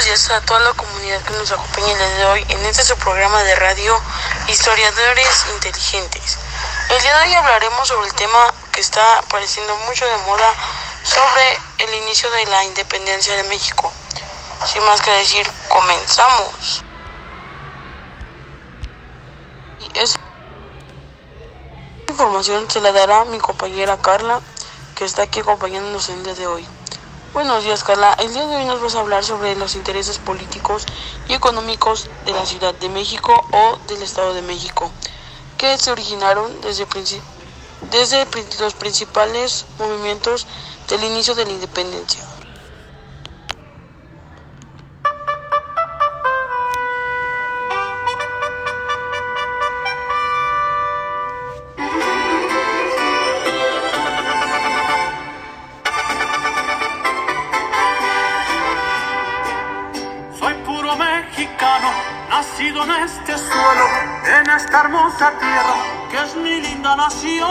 buenos días a toda la comunidad que nos acompaña el día de hoy en este su programa de radio Historiadores Inteligentes. El día de hoy hablaremos sobre el tema que está apareciendo mucho de moda sobre el inicio de la independencia de México. Sin más que decir, comenzamos. Y esa información se la dará mi compañera Carla, que está aquí acompañándonos el día de hoy. Buenos días, Carla. El día de hoy nos vas a hablar sobre los intereses políticos y económicos de la Ciudad de México o del Estado de México, que se originaron desde, desde los principales movimientos del inicio de la independencia. Nación.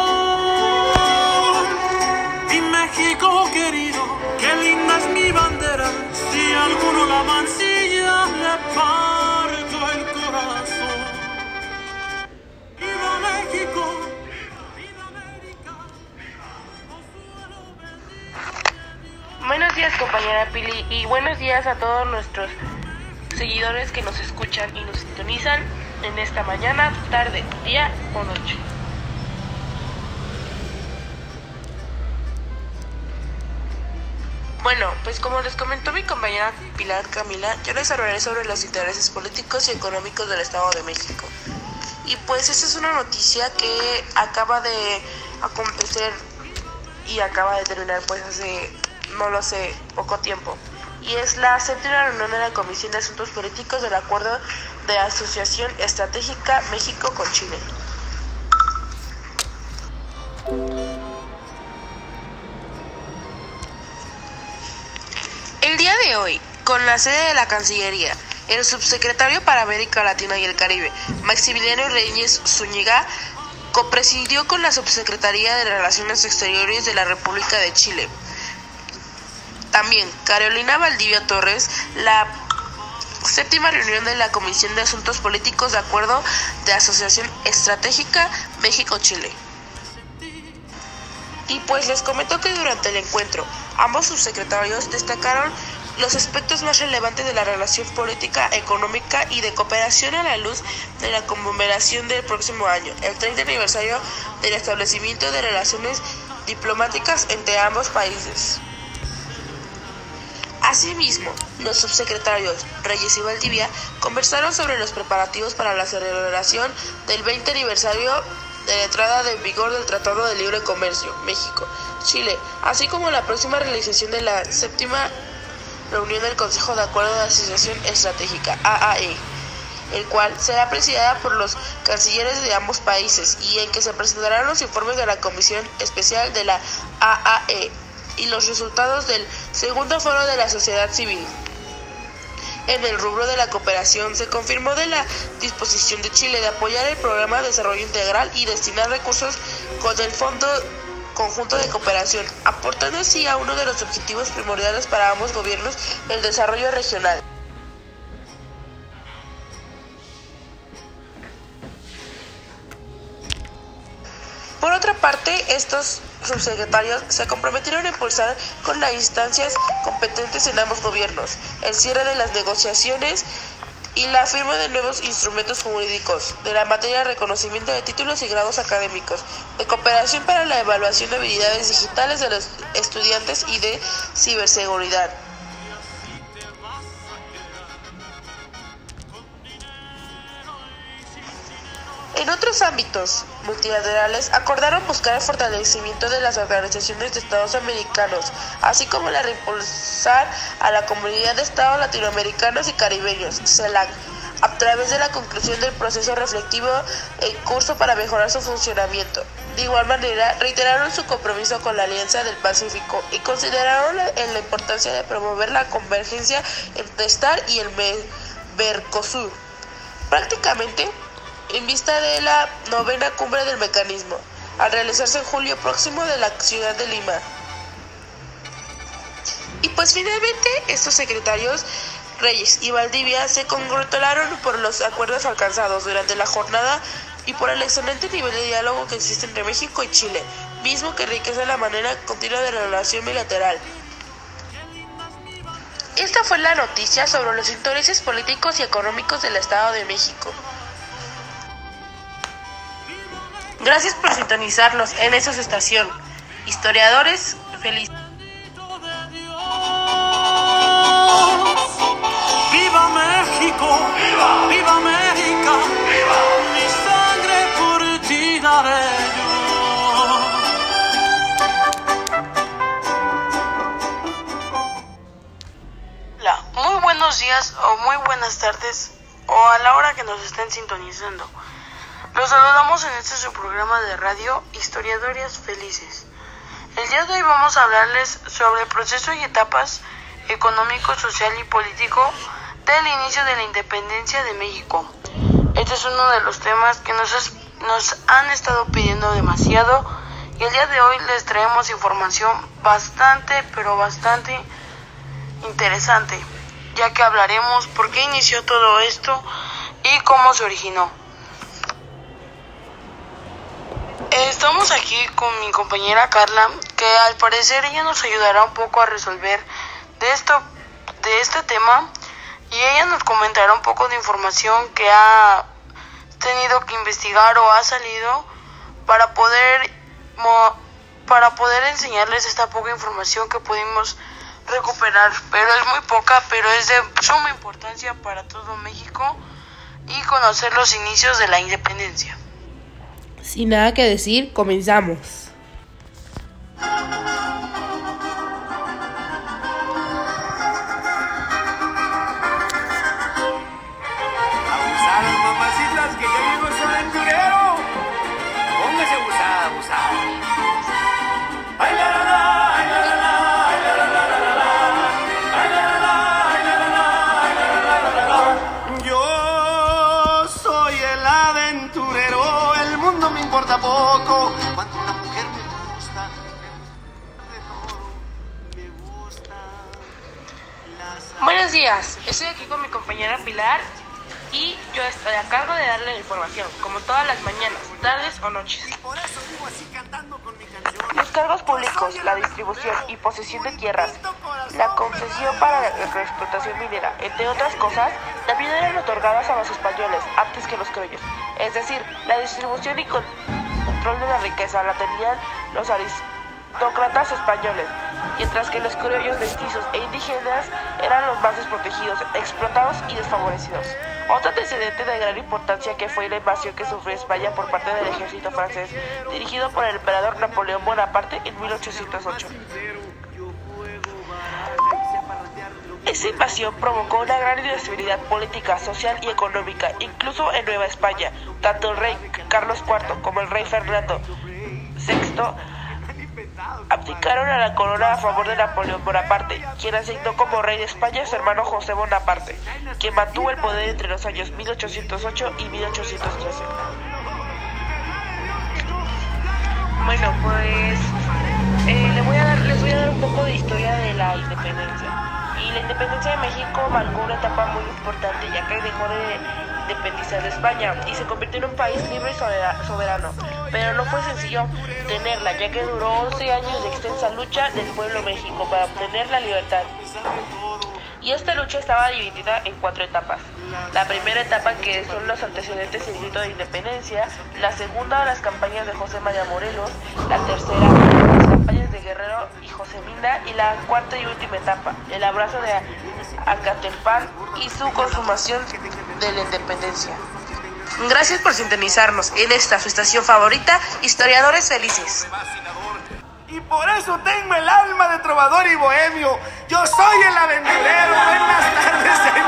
Mi México querido, qué linda es mi bandera, si alguno la mancilla le parto el corazón. ¡Viva México! ¡Viva América! Buenos días compañera Pili y buenos días a todos nuestros seguidores que nos escuchan y nos sintonizan en esta mañana, tarde, día o noche. Bueno, pues como les comentó mi compañera Pilar Camila, yo les hablaré sobre los intereses políticos y económicos del Estado de México. Y pues esta es una noticia que acaba de acontecer y acaba de terminar pues hace, no lo sé, poco tiempo y es la séptima reunión de la Comisión de Asuntos Políticos del Acuerdo de Asociación Estratégica México con Chile. El día de hoy, con la sede de la Cancillería, el subsecretario para América Latina y el Caribe, Maximiliano Reyes Zúñiga, copresidió con la Subsecretaría de Relaciones Exteriores de la República de Chile, también Carolina Valdivia Torres, la séptima reunión de la Comisión de Asuntos Políticos de Acuerdo de Asociación Estratégica México-Chile. Y pues les comento que durante el encuentro ambos subsecretarios destacaron los aspectos más relevantes de la relación política, económica y de cooperación a la luz de la conmemoración del próximo año, el 30 aniversario del establecimiento de relaciones diplomáticas entre ambos países. Asimismo, los subsecretarios Reyes y Valdivia conversaron sobre los preparativos para la celebración del 20 aniversario de la entrada en vigor del Tratado de Libre Comercio México-Chile, así como la próxima realización de la séptima reunión del Consejo de Acuerdo de Asociación Estratégica AAE, el cual será presidida por los cancilleres de ambos países y en que se presentarán los informes de la Comisión Especial de la AAE y los resultados del segundo foro de la sociedad civil. En el rubro de la cooperación se confirmó de la disposición de Chile de apoyar el programa de desarrollo integral y destinar recursos con el Fondo Conjunto de Cooperación, aportando así a uno de los objetivos primordiales para ambos gobiernos, el desarrollo regional. Estos subsecretarios se comprometieron a impulsar con las instancias competentes en ambos gobiernos el cierre de las negociaciones y la firma de nuevos instrumentos jurídicos de la materia de reconocimiento de títulos y grados académicos, de cooperación para la evaluación de habilidades digitales de los estudiantes y de ciberseguridad. En otros ámbitos multilaterales acordaron buscar el fortalecimiento de las organizaciones de Estados americanos, así como la reimpulsar a la comunidad de Estados latinoamericanos y caribeños, CELAC, a través de la conclusión del proceso reflectivo en curso para mejorar su funcionamiento. De igual manera, reiteraron su compromiso con la Alianza del Pacífico y consideraron la importancia de promover la convergencia entre STAR y el Mercosur. Prácticamente, en vista de la novena cumbre del mecanismo, al realizarse en julio próximo de la ciudad de Lima. Y pues finalmente estos secretarios Reyes y Valdivia se congratularon por los acuerdos alcanzados durante la jornada y por el excelente nivel de diálogo que existe entre México y Chile, mismo que enriquece la manera continua de la relación bilateral. Esta fue la noticia sobre los intereses políticos y económicos del Estado de México. Gracias por sintonizarnos en esa estación. Historiadores, felices. ¡Viva México! ¡Viva! ¡Viva México! ¡Viva! Mi sangre por ti daré yo. Hola, muy buenos días o muy buenas tardes o a la hora que nos estén sintonizando. Los saludamos en este su programa de radio Historiadores Felices. El día de hoy vamos a hablarles sobre el proceso y etapas económico, social y político del inicio de la independencia de México. Este es uno de los temas que nos, es- nos han estado pidiendo demasiado y el día de hoy les traemos información bastante, pero bastante interesante, ya que hablaremos por qué inició todo esto y cómo se originó. Estamos aquí con mi compañera Carla, que al parecer ella nos ayudará un poco a resolver de esto, de este tema, y ella nos comentará un poco de información que ha tenido que investigar o ha salido para poder para poder enseñarles esta poca información que pudimos recuperar, pero es muy poca, pero es de suma importancia para todo México y conocer los inicios de la independencia. Sin nada que decir, comenzamos. Poco. Cuando una mujer me gusta, me gusta. Buenos días, estoy aquí con mi compañera Pilar y yo estoy a cargo de darle la información, como todas las mañanas, tardes o noches. Los cargos públicos, la distribución y posesión de tierras, la concesión para la explotación minera, entre otras cosas, también eran otorgadas a los españoles antes que los criollos. Es decir, la distribución y con- control de la riqueza la tenían los aristócratas españoles, mientras que los criollos mestizos e indígenas eran los más desprotegidos, explotados y desfavorecidos. Otro antecedente de gran importancia que fue la invasión que sufrió España por parte del ejército francés, dirigido por el emperador Napoleón Bonaparte en 1808. Esa invasión provocó una gran inestabilidad política, social y económica, incluso en Nueva España. Tanto el rey Carlos IV como el rey Fernando VI abdicaron a la corona a favor de Napoleón Bonaparte, quien asignó como rey de España a su hermano José Bonaparte, quien mantuvo el poder entre los años 1808 y 1813. Bueno, pues eh, voy a dar, les voy a dar un poco de historia de la independencia. Y la independencia de México marcó una etapa muy importante, ya que dejó de independizar de España y se convirtió en un país libre y sobera- soberano. Pero no fue sencillo tenerla, ya que duró 11 años de extensa lucha del pueblo México para obtener la libertad. Y esta lucha estaba dividida en cuatro etapas. La primera etapa que son los antecedentes del grito de independencia, la segunda las campañas de José María Morelos, la tercera de Guerrero y Josefina y la cuarta y última etapa, el abrazo de Acatlpan y su consumación de la independencia. Gracias por sintonizarnos en esta su estación favorita, Historiadores Felices. Y por eso tengo el alma de trovador y bohemio. Yo soy el aventurero. Buenas tardes, ahí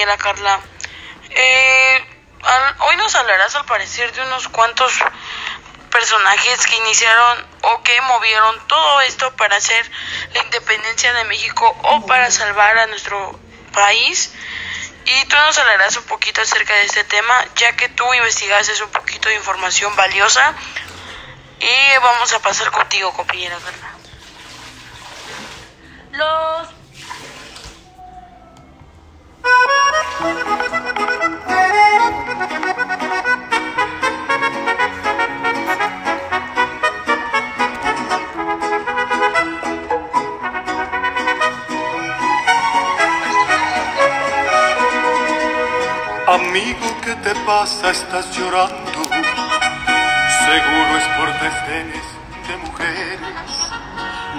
compañera Carla. Eh, hoy nos hablarás al parecer de unos cuantos personajes que iniciaron o que movieron todo esto para hacer la independencia de México o para salvar a nuestro país. Y tú nos hablarás un poquito acerca de este tema, ya que tú investigaste un poquito de información valiosa. Y vamos a pasar contigo, compañera Carla. Los Amigo, ¿qué te pasa? Estás llorando. Seguro es por desdenes de mujeres.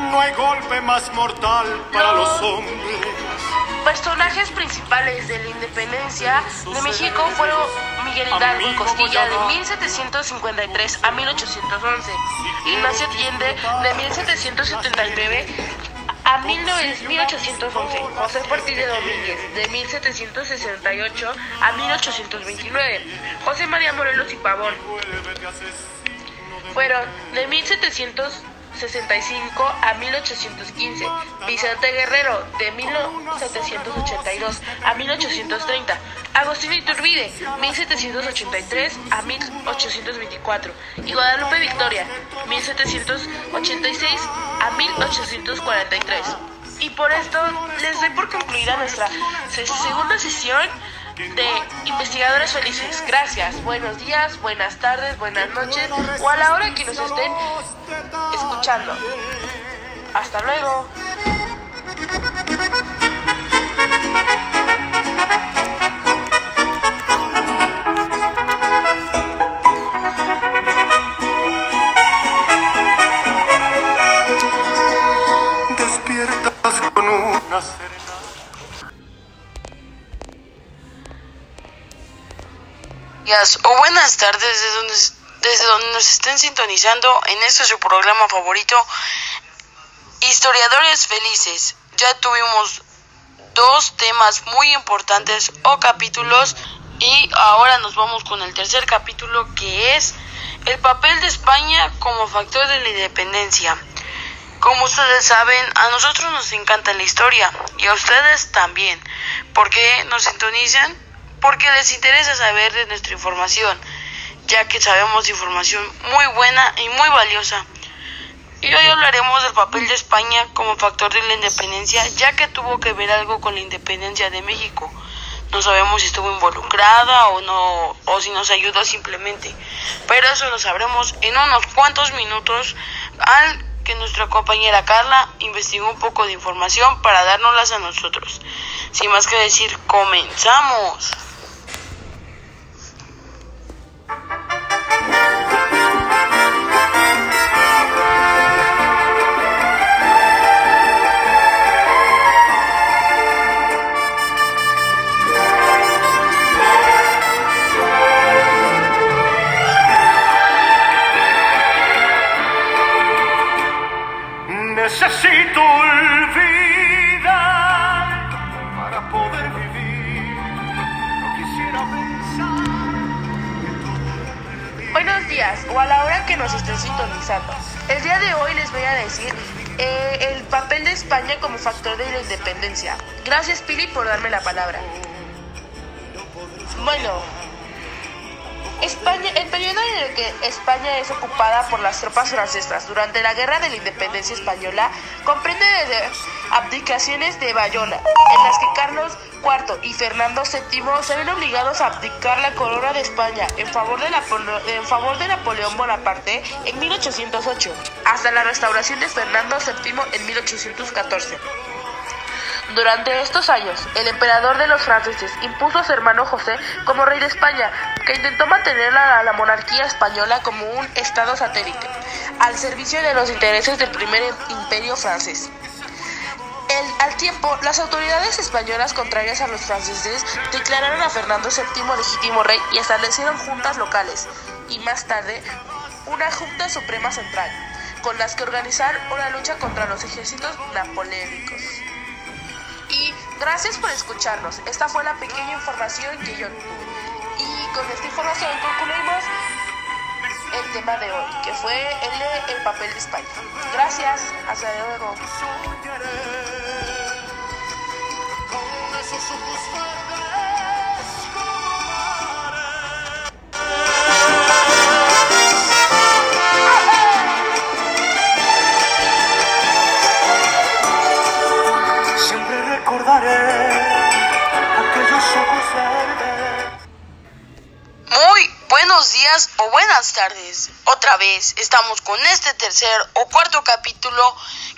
No hay golpe más mortal para los hombres. Personajes principales de la independencia de México fueron Miguel Hidalgo y Costilla de 1753 a 1811, Ignacio Allende de 1779 a 19- 1811, José Ortiz de Domínguez de 1768 a 1829, José María Morelos y Pavón. Fueron de 1765 a 1815, Vicente Guerrero de 1782 a 1830, Agustín Iturbide 1783 a 1824 y Guadalupe Victoria 1786 a 1843. Y por esto les doy por concluida nuestra se- segunda sesión de Investigadores Felices. Gracias, buenos días, buenas tardes, buenas noches o a la hora que nos estén escuchando. Hasta luego. Días o buenas tardes desde donde, desde donde nos estén sintonizando en este su programa favorito, Historiadores Felices. Ya tuvimos dos temas muy importantes o capítulos y ahora nos vamos con el tercer capítulo que es el papel de España como factor de la independencia. Como ustedes saben, a nosotros nos encanta la historia y a ustedes también. ¿Por qué nos sintonizan? Porque les interesa saber de nuestra información, ya que sabemos información muy buena y muy valiosa. Y hoy hablaremos del papel de España como factor de la independencia, ya que tuvo que ver algo con la independencia de México. No sabemos si estuvo involucrada o no, o si nos ayudó simplemente. Pero eso lo sabremos en unos cuantos minutos al que nuestra compañera Carla investigó un poco de información para dárnoslas a nosotros. Sin más que decir, comenzamos. Nos estén sintonizando. El día de hoy les voy a decir eh, el papel de España como factor de la independencia. Gracias Pili por darme la palabra. Bueno, España, el periodo en el que España es ocupada por las tropas francesas durante la Guerra de la Independencia Española comprende desde abdicaciones de Bayona, en las que Carlos IV y Fernando VII se ven obligados a abdicar la corona de España en favor de, en favor de Napoleón Bonaparte en 1808, hasta la restauración de Fernando VII en 1814. Durante estos años, el emperador de los franceses impuso a su hermano José como rey de España, que intentó mantener a la monarquía española como un estado satélite, al servicio de los intereses del primer imperio francés. Al tiempo, las autoridades españolas contrarias a los franceses declararon a Fernando VII legítimo rey y establecieron juntas locales, y más tarde, una Junta Suprema Central, con las que organizar una lucha contra los ejércitos napoleónicos. Gracias por escucharnos. Esta fue la pequeña información que yo tuve. Y con esta información concluimos el tema de hoy, que fue el de el papel de España. Gracias, hasta luego. Buenas tardes. Otra vez estamos con este tercer o cuarto capítulo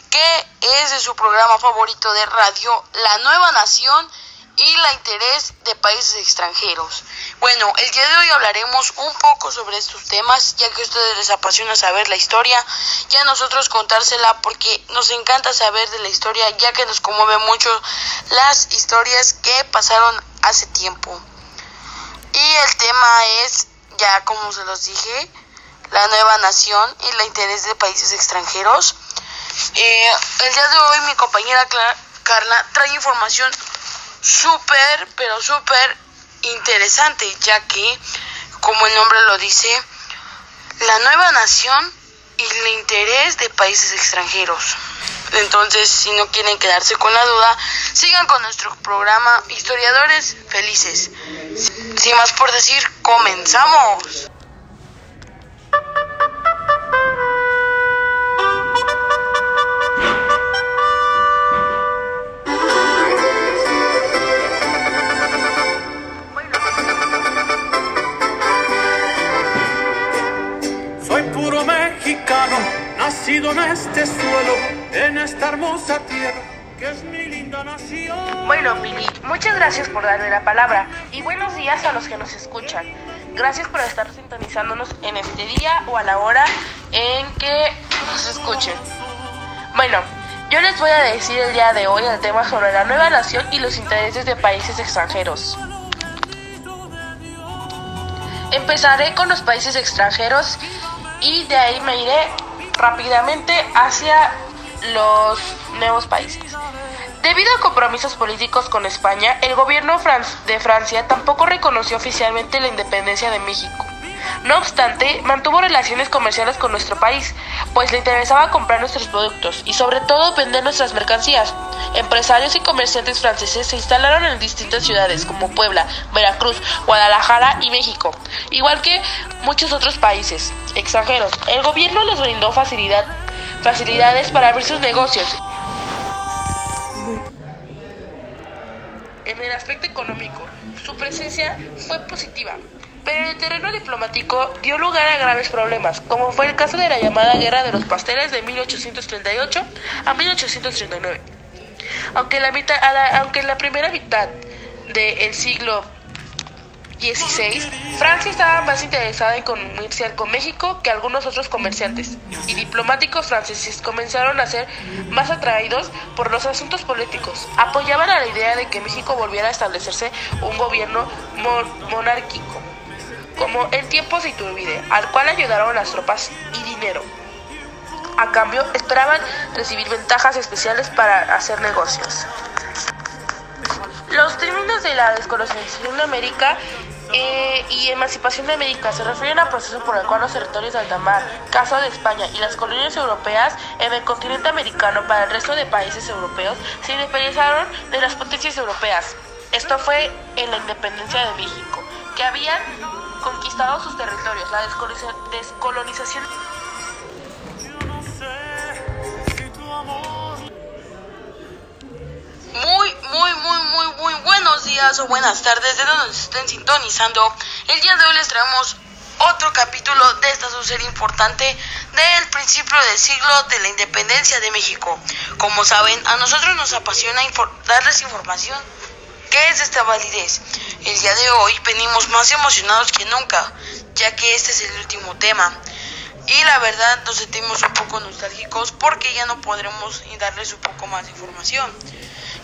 que es de su programa favorito de radio, La Nueva Nación y la interés de países extranjeros. Bueno, el día de hoy hablaremos un poco sobre estos temas, ya que a ustedes les apasiona saber la historia y a nosotros contársela porque nos encanta saber de la historia, ya que nos conmueve mucho las historias que pasaron hace tiempo. Y el tema es, ya como se los dije, la nueva nación y el interés de países extranjeros. Eh, el día de hoy mi compañera Cla- Carla trae información súper, pero súper interesante, ya que, como el nombre lo dice, la nueva nación y el interés de países extranjeros. Entonces, si no quieren quedarse con la duda, sigan con nuestro programa Historiadores Felices. Sin más por decir, comenzamos. Soy puro mexicano, nacido en este suelo, en esta hermosa tierra, que es mi. Bueno, Pili, muchas gracias por darme la palabra y buenos días a los que nos escuchan. Gracias por estar sintonizándonos en este día o a la hora en que nos escuchen. Bueno, yo les voy a decir el día de hoy el tema sobre la nueva nación y los intereses de países extranjeros. Empezaré con los países extranjeros y de ahí me iré rápidamente hacia los nuevos países. Debido a compromisos políticos con España, el gobierno de Francia tampoco reconoció oficialmente la independencia de México. No obstante, mantuvo relaciones comerciales con nuestro país, pues le interesaba comprar nuestros productos y sobre todo vender nuestras mercancías. Empresarios y comerciantes franceses se instalaron en distintas ciudades como Puebla, Veracruz, Guadalajara y México, igual que muchos otros países extranjeros. El gobierno les brindó facilidad, facilidades para abrir sus negocios En el aspecto económico, su presencia fue positiva, pero en el terreno diplomático dio lugar a graves problemas, como fue el caso de la llamada Guerra de los Pasteles de 1838 a 1839. Aunque, la mitad, aunque en la primera mitad del siglo XVI, Francia estaba más interesada en comerciar con México que algunos otros comerciantes, y diplomáticos franceses comenzaron a ser más atraídos por los asuntos políticos. Apoyaban la idea de que México volviera a establecerse un gobierno mon- monárquico, como en tiempos de Iturbide, al cual ayudaron las tropas y dinero. A cambio, esperaban recibir ventajas especiales para hacer negocios. Los términos de la descolonización de América eh, y emancipación de América se refieren al proceso por el cual los territorios de alta mar, caso de España y las colonias europeas en el continente americano para el resto de países europeos se independizaron de las potencias europeas. Esto fue en la independencia de México, que habían conquistado sus territorios. La descoloniza- descolonización días o buenas tardes de donde nos estén sintonizando. El día de hoy les traemos otro capítulo de esta su serie importante del principio del siglo de la independencia de México. Como saben, a nosotros nos apasiona infor- darles información que es de esta validez. El día de hoy venimos más emocionados que nunca, ya que este es el último tema. Y la verdad nos sentimos un poco nostálgicos porque ya no podremos darles un poco más de información.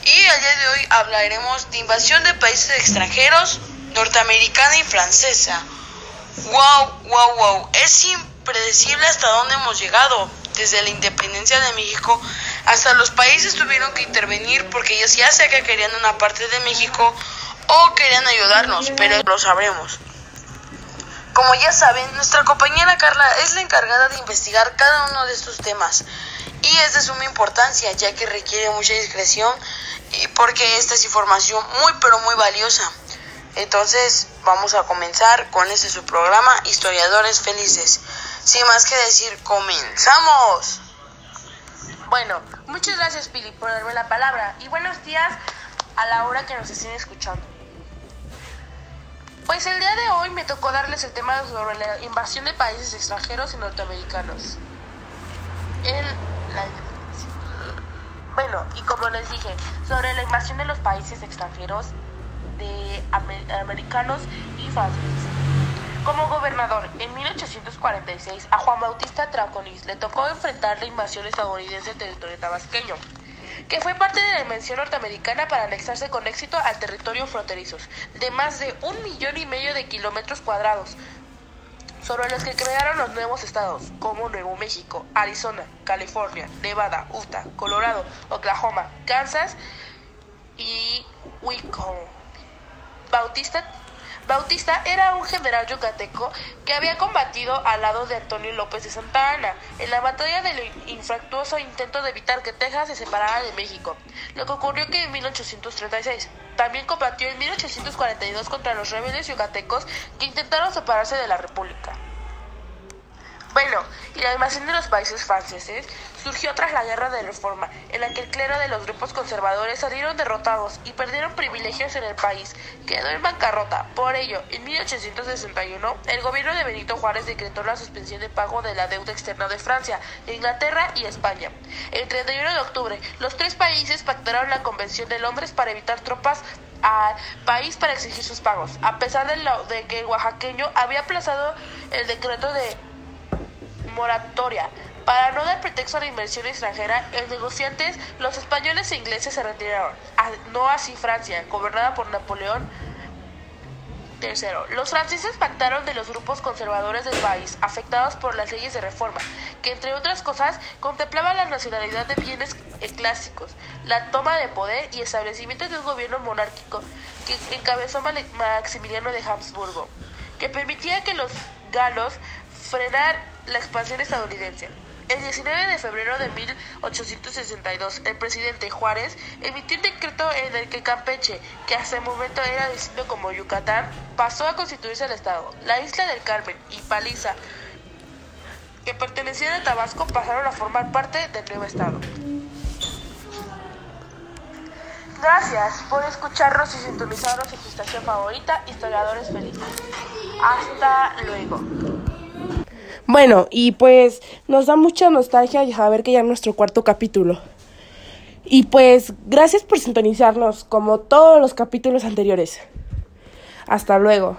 Y el día de hoy hablaremos de invasión de países extranjeros, norteamericana y francesa. Wow, wow, wow. Es impredecible hasta dónde hemos llegado. Desde la independencia de México hasta los países tuvieron que intervenir porque ellos ya sea que querían una parte de México o querían ayudarnos, pero lo sabremos. Como ya saben, nuestra compañera Carla es la encargada de investigar cada uno de estos temas y es de suma importancia ya que requiere mucha discreción y porque esta es información muy pero muy valiosa. Entonces vamos a comenzar con este su programa Historiadores Felices. Sin más que decir, comenzamos. Bueno, muchas gracias Pili por darme la palabra y buenos días a la hora que nos estén escuchando. Pues el día de hoy me tocó darles el tema sobre la invasión de países extranjeros y norteamericanos. Bueno, y como les dije, sobre la invasión de los países extranjeros de amer- americanos y franceses. Como gobernador, en 1846 a Juan Bautista Traconis le tocó enfrentar la invasión estadounidense del territorio tabasqueño, que fue parte de la invención norteamericana para anexarse con éxito al territorio fronterizos de más de un millón y medio de kilómetros cuadrados, sobre los que crearon los nuevos estados, como Nuevo México, Arizona, California, Nevada, Utah, Colorado, Oklahoma, Kansas y Wycombe. Bautista, Bautista era un general yucateco que había combatido al lado de Antonio López de Santa Ana en la batalla del infructuoso intento de evitar que Texas se separara de México, lo que ocurrió que en 1836. También combatió en 1842 contra los rebeldes yucatecos que intentaron separarse de la República. Bueno, y la invasión de los países franceses surgió tras la Guerra de Reforma, en la que el clero de los grupos conservadores salieron derrotados y perdieron privilegios en el país. Quedó en bancarrota. Por ello, en 1861, el gobierno de Benito Juárez decretó la suspensión de pago de la deuda externa de Francia, Inglaterra y España. El 31 de octubre, los tres países pactaron la Convención de Londres para evitar tropas al país para exigir sus pagos, a pesar de, lo- de que el oaxaqueño había aplazado el decreto de moratoria. Para no dar pretexto a la inversión extranjera, los negociantes, los españoles e ingleses se retiraron, a- no así Francia, gobernada por Napoleón III. Los franceses pactaron de los grupos conservadores del país, afectados por las leyes de reforma, que entre otras cosas contemplaban la nacionalidad de bienes eh, clásicos, la toma de poder y establecimiento de un gobierno monárquico que encabezó Maximiliano de Habsburgo, que permitía que los galos frenar la expansión estadounidense. El 19 de febrero de 1862, el presidente Juárez emitió un decreto en el que Campeche, que hasta el momento era distinto como Yucatán, pasó a constituirse el Estado. La isla del Carmen y Paliza, que pertenecían a Tabasco, pasaron a formar parte del nuevo Estado. Gracias por escucharnos y sintonizarnos en su estación favorita, Historiadores Felices. Hasta luego. Bueno, y pues nos da mucha nostalgia saber que ya es nuestro cuarto capítulo. Y pues gracias por sintonizarnos como todos los capítulos anteriores. Hasta luego.